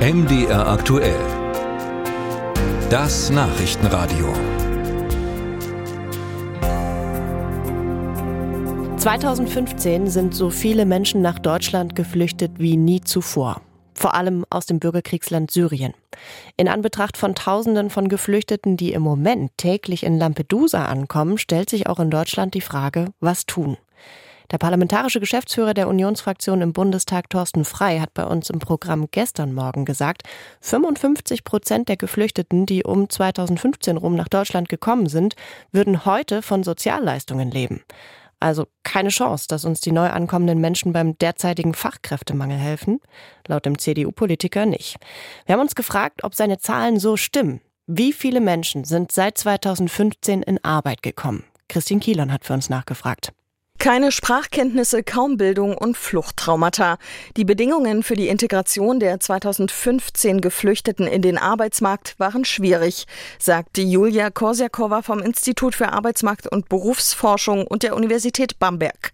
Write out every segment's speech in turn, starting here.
MDR aktuell. Das Nachrichtenradio. 2015 sind so viele Menschen nach Deutschland geflüchtet wie nie zuvor. Vor allem aus dem Bürgerkriegsland Syrien. In Anbetracht von Tausenden von Geflüchteten, die im Moment täglich in Lampedusa ankommen, stellt sich auch in Deutschland die Frage, was tun? Der parlamentarische Geschäftsführer der Unionsfraktion im Bundestag, Thorsten Frei, hat bei uns im Programm gestern Morgen gesagt, 55 Prozent der Geflüchteten, die um 2015 rum nach Deutschland gekommen sind, würden heute von Sozialleistungen leben. Also keine Chance, dass uns die neu ankommenden Menschen beim derzeitigen Fachkräftemangel helfen? Laut dem CDU-Politiker nicht. Wir haben uns gefragt, ob seine Zahlen so stimmen. Wie viele Menschen sind seit 2015 in Arbeit gekommen? Christine Kielon hat für uns nachgefragt. Keine Sprachkenntnisse, kaum Bildung und Fluchttraumata. Die Bedingungen für die Integration der 2015 Geflüchteten in den Arbeitsmarkt waren schwierig, sagt Julia Korsiakowa vom Institut für Arbeitsmarkt- und Berufsforschung und der Universität Bamberg.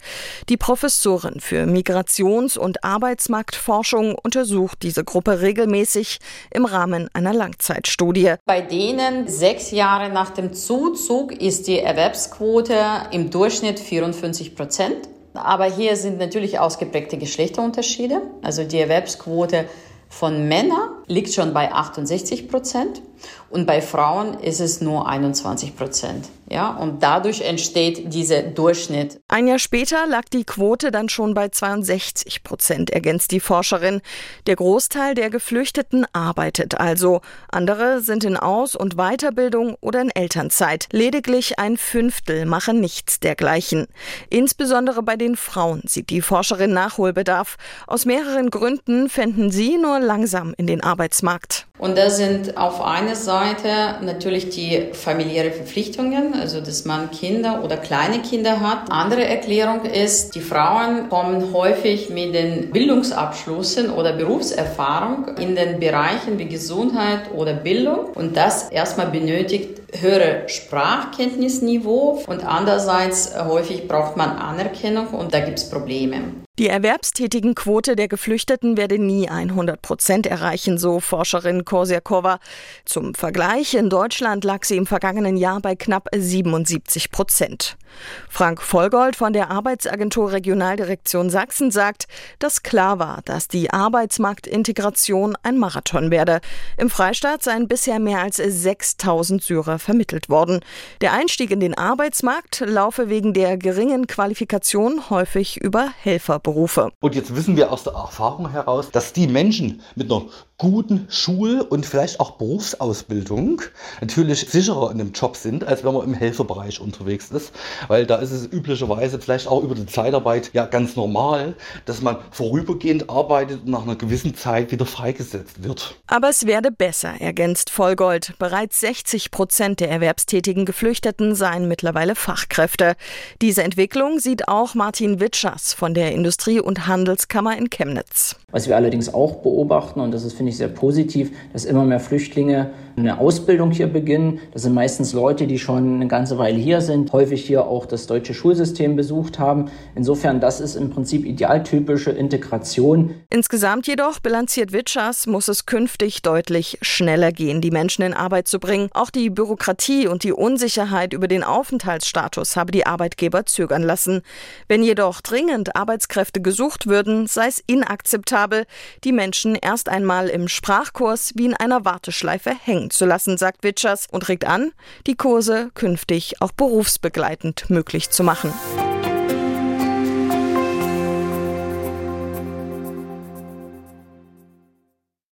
Die Professorin für Migrations- und Arbeitsmarktforschung untersucht diese Gruppe regelmäßig im Rahmen einer Langzeitstudie. Bei denen sechs Jahre nach dem Zuzug ist die Erwerbsquote im Durchschnitt 54 Prozent. Aber hier sind natürlich ausgeprägte Geschlechterunterschiede. Also die Erwerbsquote von Männern liegt schon bei 68 Prozent und bei Frauen ist es nur 21 Prozent. Ja, und dadurch entsteht dieser Durchschnitt. Ein Jahr später lag die Quote dann schon bei 62 Prozent, ergänzt die Forscherin. Der Großteil der Geflüchteten arbeitet also. Andere sind in Aus- und Weiterbildung oder in Elternzeit. Lediglich ein Fünftel machen nichts dergleichen. Insbesondere bei den Frauen sieht die Forscherin Nachholbedarf. Aus mehreren Gründen fänden sie nur langsam in den Arbeitsmarkt. Und das sind auf einer Seite natürlich die familiären Verpflichtungen, also dass man Kinder oder kleine Kinder hat. Andere Erklärung ist, die Frauen kommen häufig mit den Bildungsabschlüssen oder Berufserfahrung in den Bereichen wie Gesundheit oder Bildung und das erstmal benötigt höhere Sprachkenntnisniveau und andererseits häufig braucht man Anerkennung und da gibt es Probleme. Die erwerbstätigen Quote der Geflüchteten werde nie 100 Prozent erreichen, so Forscherin Korsiakova. Zum Vergleich, in Deutschland lag sie im vergangenen Jahr bei knapp 77 Prozent. Frank Vollgold von der Arbeitsagentur Regionaldirektion Sachsen sagt, dass klar war, dass die Arbeitsmarktintegration ein Marathon werde. Im Freistaat seien bisher mehr als 6000 Syrer vermittelt worden. Der Einstieg in den Arbeitsmarkt laufe wegen der geringen Qualifikation häufig über Helfer Berufe. Und jetzt wissen wir aus der Erfahrung heraus, dass die Menschen mit einer guten Schul- und vielleicht auch Berufsausbildung natürlich sicherer in dem Job sind, als wenn man im Helferbereich unterwegs ist. Weil da ist es üblicherweise vielleicht auch über die Zeitarbeit ja ganz normal, dass man vorübergehend arbeitet und nach einer gewissen Zeit wieder freigesetzt wird. Aber es werde besser, ergänzt Vollgold. Bereits 60 Prozent der erwerbstätigen Geflüchteten seien mittlerweile Fachkräfte. Diese Entwicklung sieht auch Martin Witschers von der Industrie Industrie- und Handelskammer in Chemnitz. Was wir allerdings auch beobachten, und das ist, finde ich, sehr positiv, dass immer mehr Flüchtlinge eine Ausbildung hier beginnen. Das sind meistens Leute, die schon eine ganze Weile hier sind, häufig hier auch das deutsche Schulsystem besucht haben. Insofern, das ist im Prinzip idealtypische Integration. Insgesamt jedoch, bilanziert Witschers, muss es künftig deutlich schneller gehen, die Menschen in Arbeit zu bringen. Auch die Bürokratie und die Unsicherheit über den Aufenthaltsstatus habe die Arbeitgeber zögern lassen. Wenn jedoch dringend Arbeitskräfte gesucht würden, sei es inakzeptabel, die Menschen erst einmal im Sprachkurs wie in einer Warteschleife hängen zu lassen, sagt Witschers und regt an, die Kurse künftig auch berufsbegleitend möglich zu machen.